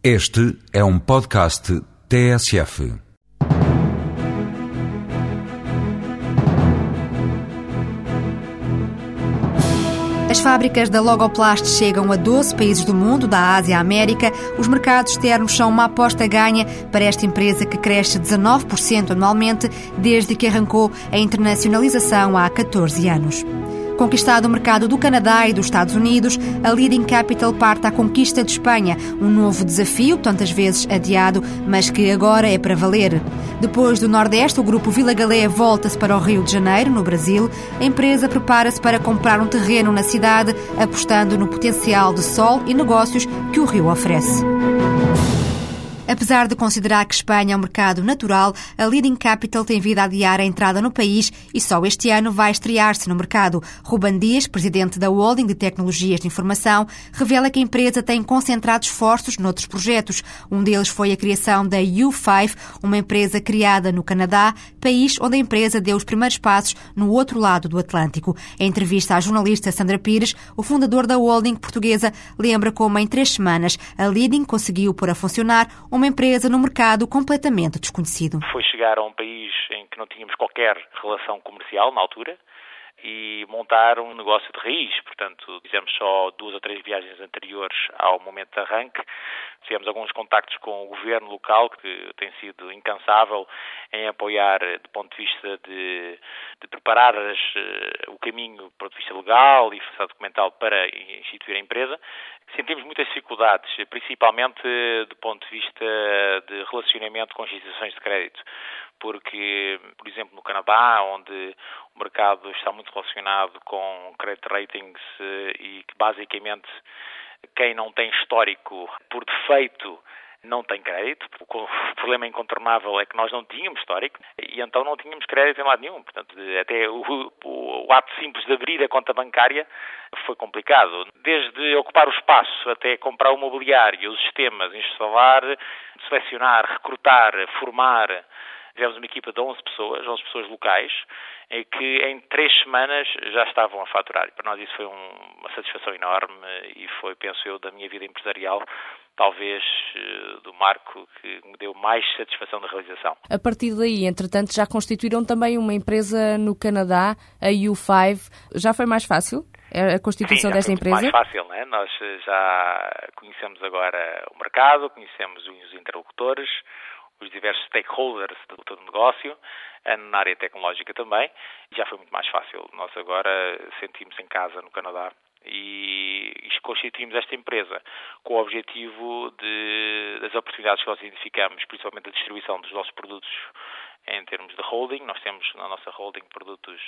Este é um podcast TSF. As fábricas da Logoplast chegam a 12 países do mundo, da Ásia à América. Os mercados externos são uma aposta ganha para esta empresa que cresce 19% anualmente desde que arrancou a internacionalização há 14 anos. Conquistado o mercado do Canadá e dos Estados Unidos, a Leading Capital parte à conquista de Espanha, um novo desafio, tantas vezes adiado, mas que agora é para valer. Depois do Nordeste, o grupo Vila Galé volta-se para o Rio de Janeiro, no Brasil. A empresa prepara-se para comprar um terreno na cidade, apostando no potencial de sol e negócios que o Rio oferece. Apesar de considerar que Espanha é um mercado natural, a Leading Capital tem vindo a adiar a entrada no país e só este ano vai estrear-se no mercado. Ruban Dias, presidente da Holding de Tecnologias de Informação, revela que a empresa tem concentrado esforços noutros projetos. Um deles foi a criação da U5, uma empresa criada no Canadá, país onde a empresa deu os primeiros passos no outro lado do Atlântico. Em entrevista à jornalista Sandra Pires, o fundador da holding portuguesa lembra como em três semanas a Leading conseguiu pôr a funcionar uma empresa no mercado completamente desconhecido. Foi chegar a um país em que não tínhamos qualquer relação comercial na altura e montar um negócio de raiz. Portanto, fizemos só duas ou três viagens anteriores ao momento de arranque. Tivemos alguns contactos com o governo local, que tem sido incansável em apoiar, do ponto de vista de, de preparar as, uh, o caminho do ponto de vista legal e documental para instituir a empresa. Sentimos muitas dificuldades, principalmente do ponto de vista de relacionamento com as instituições de crédito porque, por exemplo, no Canadá, onde o mercado está muito relacionado com credit ratings eh, e que basicamente quem não tem histórico por defeito não tem crédito. O problema incontornável é que nós não tínhamos histórico e então não tínhamos crédito em lado nenhum. Portanto, até o, o, o, ato simples de abrir a conta bancária foi complicado. Desde ocupar o espaço até comprar o mobiliário, os sistemas, instalar, selecionar, recrutar, formar tivemos uma equipa de 11 pessoas, 11 pessoas locais, que em três semanas já estavam a faturar. Para nós isso foi um, uma satisfação enorme e foi, penso eu, da minha vida empresarial, talvez eh, do marco que me deu mais satisfação da realização. A partir daí, entretanto, já constituíram também uma empresa no Canadá, a U5. Já foi mais fácil? a constituição Sim, desta empresa? mais fácil, não é? Nós já conhecemos agora o mercado, conhecemos os interlocutores, os diversos stakeholders do, do negócio, eh, na área tecnológica também. Já foi muito mais fácil. Nós agora sentimos em casa no Canadá e, e constituímos esta empresa com o objetivo de, das oportunidades que nós identificamos, principalmente a distribuição dos nossos produtos em termos de holding. Nós temos na nossa holding produtos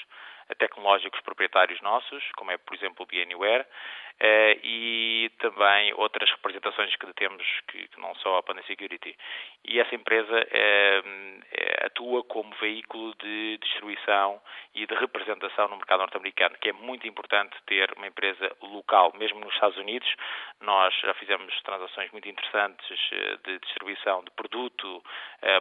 tecnológicos proprietários nossos, como é, por exemplo, o BNware, eh, e também outras representações que temos, que, não só a Panda Security. E essa empresa eh, eh, atua como veículo de distribuição e de representação no mercado norte-americano, que é muito importante ter uma empresa local, mesmo nos Estados Unidos. Nós já fizemos transações muito interessantes de distribuição de produto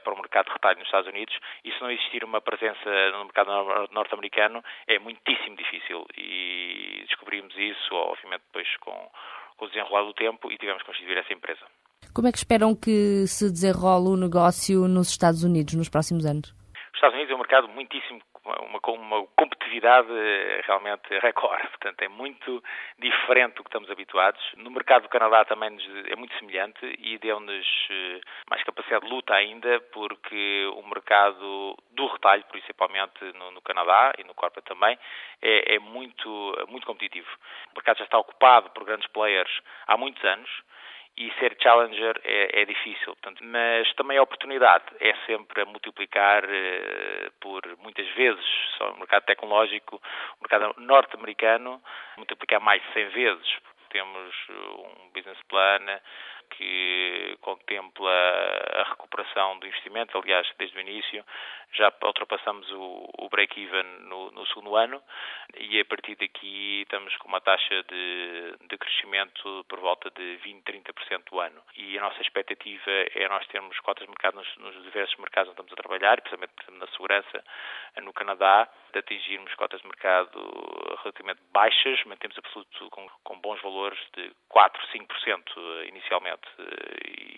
para o mercado de retalho nos Estados Unidos, e se não existir uma presença no mercado norte-americano, é muitíssimo difícil e descobrimos isso, obviamente, depois com, com o desenrolar do tempo e tivemos que constituir essa empresa. Como é que esperam que se desenrole o negócio nos Estados Unidos nos próximos anos? Os Estados Unidos é um mercado muitíssimo uma, uma competitividade eh, realmente recorde. Portanto, é muito diferente do que estamos habituados. No mercado do Canadá também é muito semelhante e deu-nos eh, mais capacidade de luta ainda, porque o mercado do retalho, principalmente no, no Canadá e no Corpa também, é, é muito, muito competitivo. O mercado já está ocupado por grandes players há muitos anos e ser challenger é, é, difícil. Portanto, mas também a oportunidade é sempre a multiplicar eh, por muitas vezes, só o mercado tecnológico, o mercado norte-americano, multiplicar mais de 100 vezes. Temos um business plan que contempla a recuperação do investimento, aliás, desde o início já ultrapassamos o, o break-even no, no, segundo ano e a partir daqui estamos com uma taxa de, de crescimento por volta de 20, 30% do ano. E a nossa expectativa é nós termos cotas de mercado nos, nos diversos mercados onde estamos a trabalhar, exemplo, na segurança, no Canadá, de atingirmos cotas de mercado relativamente baixas, mantemos absoluto com, com bons valores de 4, 5% inicialmente.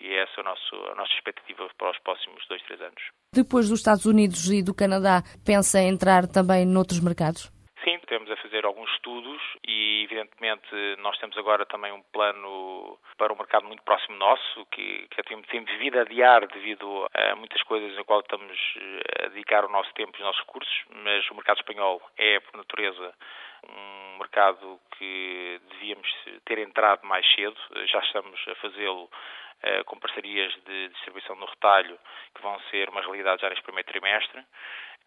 E essa a, nosso, a nossa expectativa para os próximos dois, três anos. Depois dos Estados Unidos e do Canadá, pensa em entrar também noutros mercados? Sim, temos a fazer alguns estudos e, evidentemente, nós temos agora também um plano para um mercado muito próximo nosso, que, que temos, temos vivido a adiar devido a muitas coisas na qual estamos eh, a dedicar o nosso tempo e os nossos recursos, mas o mercado espanhol é, por natureza, um mercado que devíamos ter entrado mais cedo, já estamos a fazê-lo com parcerias de distribuição no retalho que vão ser uma realidade já neste primeiro trimestre.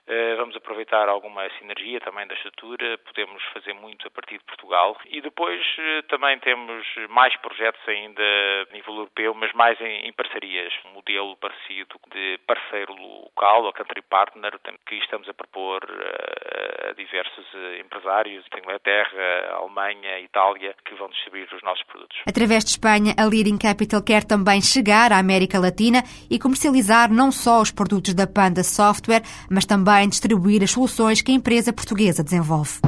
Eh, vamos aproveitar alguma sinergia também da estrutura, podemos fazer muito a partir de Portugal e depois eh, também temos mais projetos ainda a nível europeu, mas mais em, em parcerias, um modelo parecido de parceiro local, ou country partner, que estamos a propor a, a diversos eh, empresários da Inglaterra, Alemanha, Itália, que vão distribuir os nossos produtos. Através de Espanha, a Leading Capital quer também chegar à América Latina e comercializar não só os produtos da Panda Software, mas também também distribuir as soluções que a empresa portuguesa desenvolve.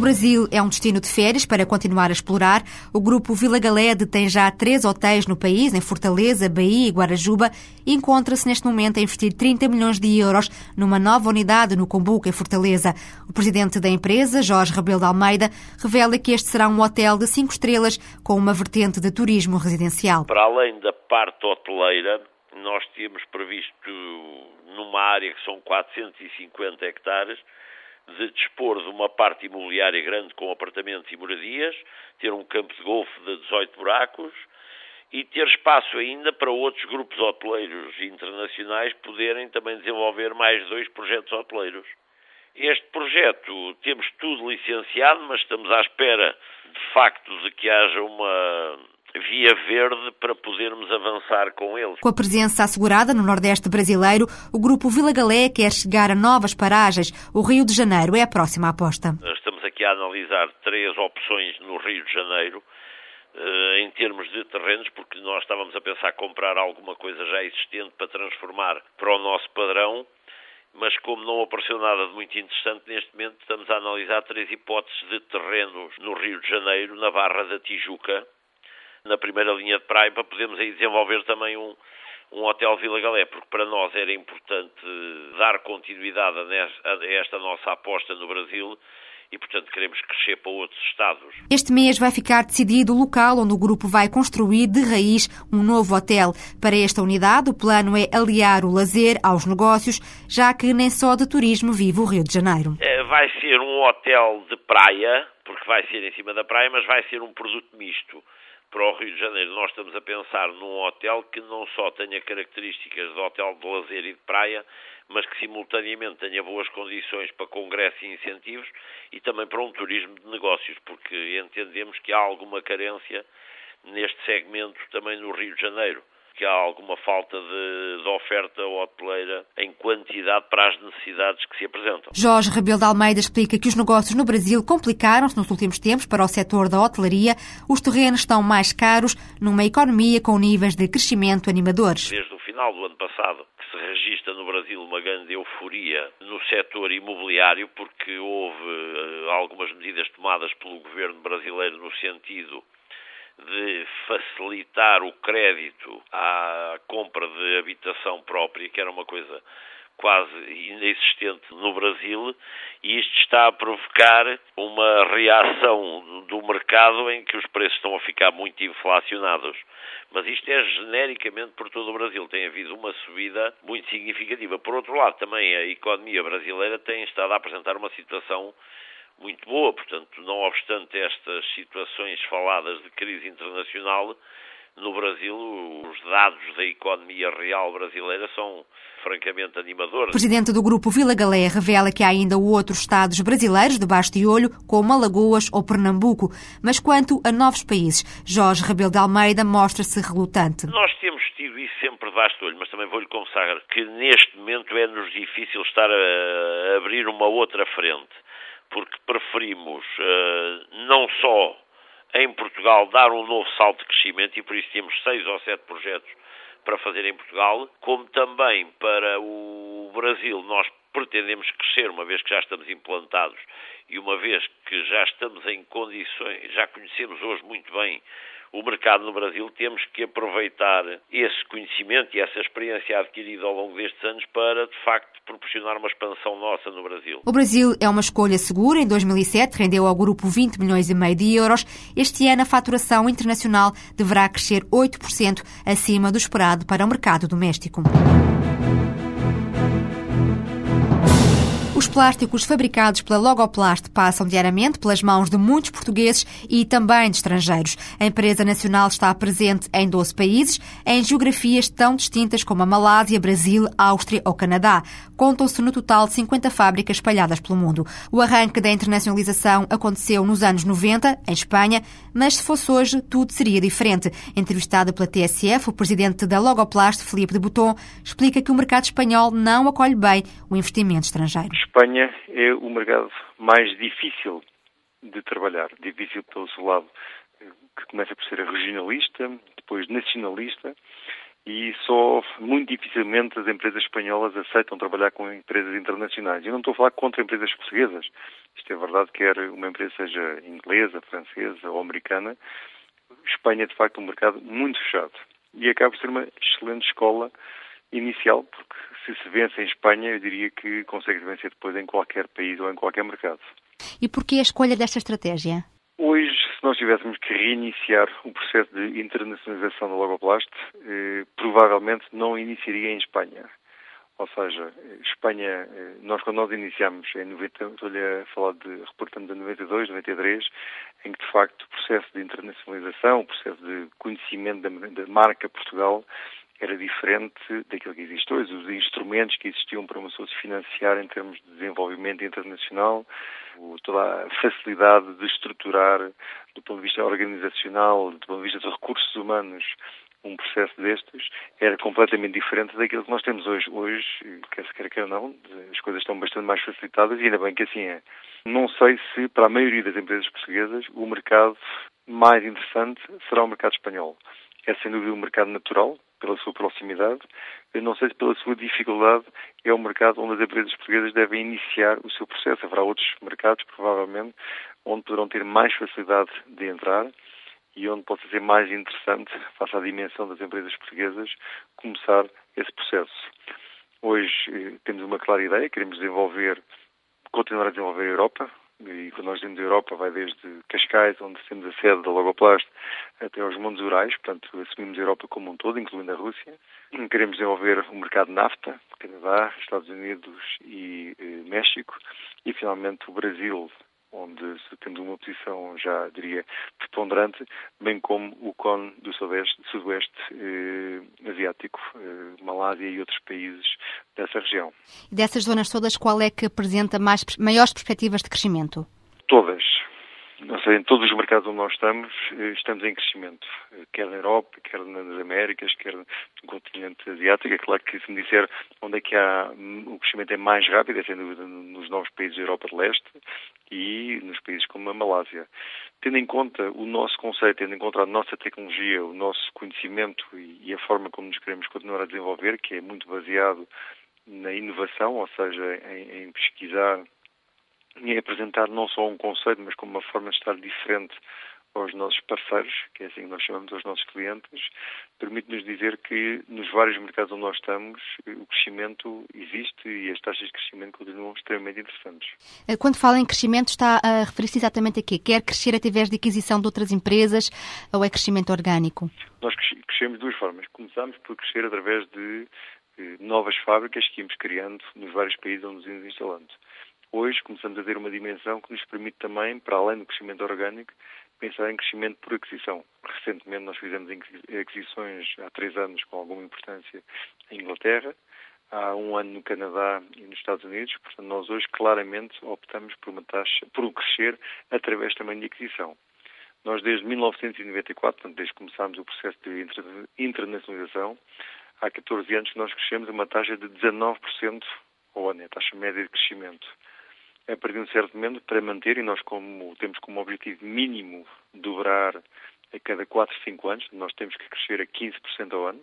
O Brasil é um destino de férias para continuar a explorar. O grupo Vila Galé tem já três hotéis no país, em Fortaleza, Bahia e Guarajuba, e encontra-se neste momento a investir 30 milhões de euros numa nova unidade no Combuca, em Fortaleza. O presidente da empresa, Jorge Rebelo de Almeida, revela que este será um hotel de cinco estrelas com uma vertente de turismo residencial. Para além da parte hoteleira, nós tínhamos previsto, numa área que são 450 hectares, de dispor de uma parte imobiliária grande com apartamentos e moradias, ter um campo de golfe de 18 buracos e ter espaço ainda para outros grupos hoteleiros internacionais poderem também desenvolver mais dois projetos hoteleiros. Este projeto temos tudo licenciado, mas estamos à espera de facto de que haja uma via verde para podermos avançar com eles. Com a presença assegurada no Nordeste brasileiro, o grupo Vila Galé quer chegar a novas paragens. O Rio de Janeiro é a próxima aposta. Estamos aqui a analisar três opções no Rio de Janeiro. Uh, em termos de terrenos, porque nós estávamos a pensar comprar alguma coisa já existente para transformar para o nosso padrão, mas como não apareceu nada de muito interessante, neste momento estamos a analisar três hipóteses de terrenos no Rio de Janeiro, na Barra da Tijuca, na primeira linha de praia para podermos aí desenvolver também um, um hotel Vila Galé, porque para nós era importante dar continuidade a esta nossa aposta no Brasil e, portanto, queremos crescer para outros estados. Este mês vai ficar decidido o local onde o grupo vai construir de raiz um novo hotel. Para esta unidade, o plano é aliar o lazer aos negócios, já que nem só de turismo vive o Rio de Janeiro. É, vai ser um hotel de praia, porque vai ser em cima da praia, mas vai ser um produto misto para o Rio de Janeiro, nós estamos a pensar num hotel que não só tenha características de hotel de lazer e de praia, mas que simultaneamente tenha boas condições para congressos e incentivos e também para um turismo de negócios, porque entendemos que há alguma carência neste segmento também no Rio de Janeiro que há alguma falta de, de, oferta hoteleira em quantidade para as necessidades que se apresentam. Jorge Rebelo de Almeida explica que os negócios no Brasil complicaram-se nos últimos tempos para o setor da hotelaria. Os terrenos estão mais caros numa economia com níveis de crescimento animadores. Desde o final do ano passado que se registra no Brasil uma grande euforia no setor imobiliário porque houve uh, algumas medidas tomadas pelo governo brasileiro no sentido de facilitar o crédito à compra de habitação própria, que era uma coisa quase inexistente no Brasil, e isto está a provocar uma reação do mercado em que os preços estão a ficar muito inflacionados. Mas isto é genericamente por todo o Brasil. Tem havido uma subida muito significativa. Por outro lado, também a economia brasileira tem estado a apresentar uma situação muito boa. Portanto, não obstante estas situações faladas de crise internacional, no Brasil os dados da economia real brasileira são francamente animadores. O presidente do grupo Vila Galé revela que há ainda outros estados brasileiros debaixo de olho, como Alagoas ou Pernambuco. Mas quanto a novos países, Jorge Rebelo de Almeida mostra-se relutante. Nós temos tido isso sempre debaixo de olho, mas também vou-lhe confessar que neste momento é-nos difícil estar a abrir uma outra frente porque preferimos uh, não só em Portugal dar um novo salto de crescimento e por isso temos seis ou sete projetos para fazer em Portugal, como também para o Brasil nós pretendemos crescer, uma vez que já estamos implantados e uma vez que já estamos em condições, já conhecemos hoje muito bem o mercado no Brasil, temos que aproveitar esse conhecimento e essa experiência adquirida ao longo destes anos para, de facto, proporcionar uma expansão nossa no Brasil. O Brasil é uma escolha segura. Em 2007 rendeu ao grupo 20 milhões e meio de euros. Este ano a faturação internacional deverá crescer 8% acima do esperado para o mercado doméstico. Plásticos fabricados pela Logoplast passam diariamente pelas mãos de muitos portugueses e também de estrangeiros. A empresa nacional está presente em 12 países, em geografias tão distintas como a Malásia, Brasil, Áustria ou Canadá. Contam-se no total 50 fábricas espalhadas pelo mundo. O arranque da internacionalização aconteceu nos anos 90, em Espanha, mas se fosse hoje, tudo seria diferente. Entrevistado pela TSF, o presidente da Logoplast, Filipe de Botton, explica que o mercado espanhol não acolhe bem o investimento estrangeiro. Espanha é o mercado mais difícil de trabalhar, difícil pelo seu lado, que começa por ser regionalista, depois nacionalista, e só muito dificilmente as empresas espanholas aceitam trabalhar com empresas internacionais. Eu não estou a falar contra empresas portuguesas. Isto é verdade, quer uma empresa seja inglesa, francesa ou americana, Espanha é de facto um mercado muito fechado. E acaba por ser uma excelente escola inicial, porque se se vence em Espanha, eu diria que consegue vencer depois em qualquer país ou em qualquer mercado. E porquê a escolha desta estratégia? Hoje, se nós tivéssemos que reiniciar o processo de internacionalização da Logoplast, eh, provavelmente não iniciaria em Espanha. Ou seja, Espanha, eh, nós quando nós iniciamos em 90, estou-lhe a falar de, reportando de 92, 93, em que de facto o processo de internacionalização, o processo de conhecimento da, da marca Portugal era diferente daquilo que existe hoje. Os instrumentos que existiam para uma pessoa se financiar em termos de desenvolvimento internacional, toda a facilidade de estruturar, do ponto de vista organizacional, do ponto de vista de recursos humanos, um processo destes era completamente diferente daquilo que nós temos hoje. Hoje, quer se quer quer não, as coisas estão bastante mais facilitadas e ainda bem que assim é. Não sei se para a maioria das empresas portuguesas o mercado mais interessante será o mercado espanhol. É sem dúvida um mercado natural, pela sua proximidade. Não sei se pela sua dificuldade é o mercado onde as empresas portuguesas devem iniciar o seu processo. Haverá outros mercados, provavelmente, onde poderão ter mais facilidade de entrar e onde possa ser mais interessante, face à dimensão das empresas portuguesas, começar esse processo. Hoje eh, temos uma clara ideia, queremos desenvolver, continuar a desenvolver a Europa, e quando nós dizemos Europa vai desde Cascais, onde temos a sede da Logoplast, até aos Montes Urais, portanto assumimos a Europa como um todo, incluindo a Rússia. Queremos desenvolver o mercado NAFTA, Canadá, Estados Unidos e eh, México, e finalmente o Brasil, onde temos uma posição, já diria, preponderante, bem como o cone do sudoeste, sudoeste eh, asiático, eh, Malásia e outros países dessa região. E dessas zonas todas, qual é que apresenta mais, maiores perspectivas de crescimento? Todas. Não sei, em todos os mercados onde nós estamos, eh, estamos em crescimento. Eh, quer na Europa, quer nas Américas, quer no continente asiático. É claro que se me disser onde é que há o crescimento é mais rápido, é sem dúvida nos novos países da Europa de Leste e nos países como a Malásia. Tendo em conta o nosso conceito, tendo em conta a nossa tecnologia, o nosso conhecimento e a forma como nos queremos continuar a desenvolver, que é muito baseado na inovação, ou seja, em, em pesquisar e apresentar não só um conceito, mas como uma forma de estar diferente aos nossos parceiros, que é assim que nós chamamos aos nossos clientes, permite-nos dizer que nos vários mercados onde nós estamos, o crescimento existe e as taxas de crescimento continuam extremamente interessantes. Eh, quando fala em crescimento, está a referir-se exatamente a quê? Quer crescer através de aquisição de outras empresas ou é crescimento orgânico? Nós crescemos de duas formas. Começamos por crescer através de eh, novas fábricas que íamos criando nos vários países onde nos íamos instalando. Hoje começamos a ter uma dimensão que nos permite também, para além do crescimento orgânico, pensar em crescimento por aquisição. Recentemente nós fizemos aquisições há três anos com alguma importância em Inglaterra, há um ano no Canadá e nos Estados Unidos, portanto nós hoje claramente optamos por uma taxa, por crescer através também de aquisição. Nós desde 1994, portanto desde que começámos o processo de internacionalização, há 14 anos que nós crescemos a uma taxa de 19% ao ano, é a taxa média de crescimento a partir de um certo momento para manter, e nós como temos como objetivo mínimo dobrar a cada 4, 5 anos, nós temos que crescer a 15% ao ano,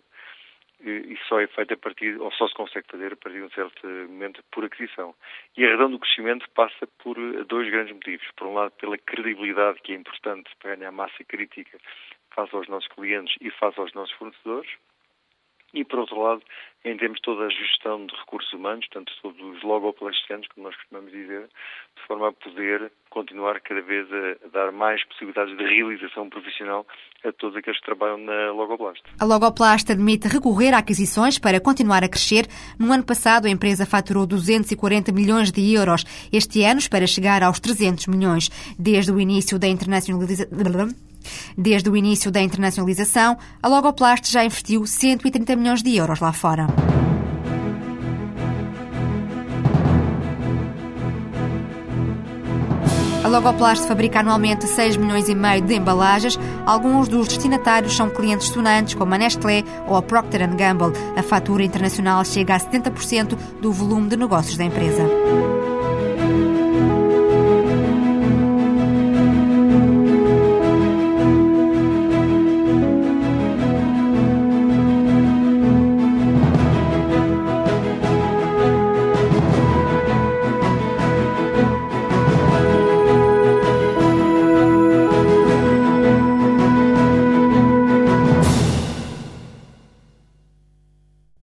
e só é feito a partir, ou só se consegue fazer a partir de um certo momento por aquisição. E a razão do crescimento passa por dois grandes motivos. Por um lado, pela credibilidade que é importante para ganhar massa crítica face aos nossos clientes e face aos nossos fornecedores, e, por outro lado, em termos de toda a gestão de recursos humanos, tanto todos os logoplasticanos, como nós costumamos dizer, de forma a poder continuar cada vez a dar mais possibilidades de realização profissional a todos aqueles que trabalham na Logoplast. A Logoplast admite recorrer a aquisições para continuar a crescer. No ano passado, a empresa faturou 240 milhões de euros. Este ano espera chegar aos 300 milhões. Desde o início da internacionalização Desde o início da internacionalização, a Logoplast já investiu 130 milhões de euros lá fora. A Logoplast fabrica anualmente 6 milhões e meio de embalagens. Alguns dos destinatários são clientes sonantes, como a Nestlé ou a Procter Gamble. A fatura internacional chega a 70% do volume de negócios da empresa.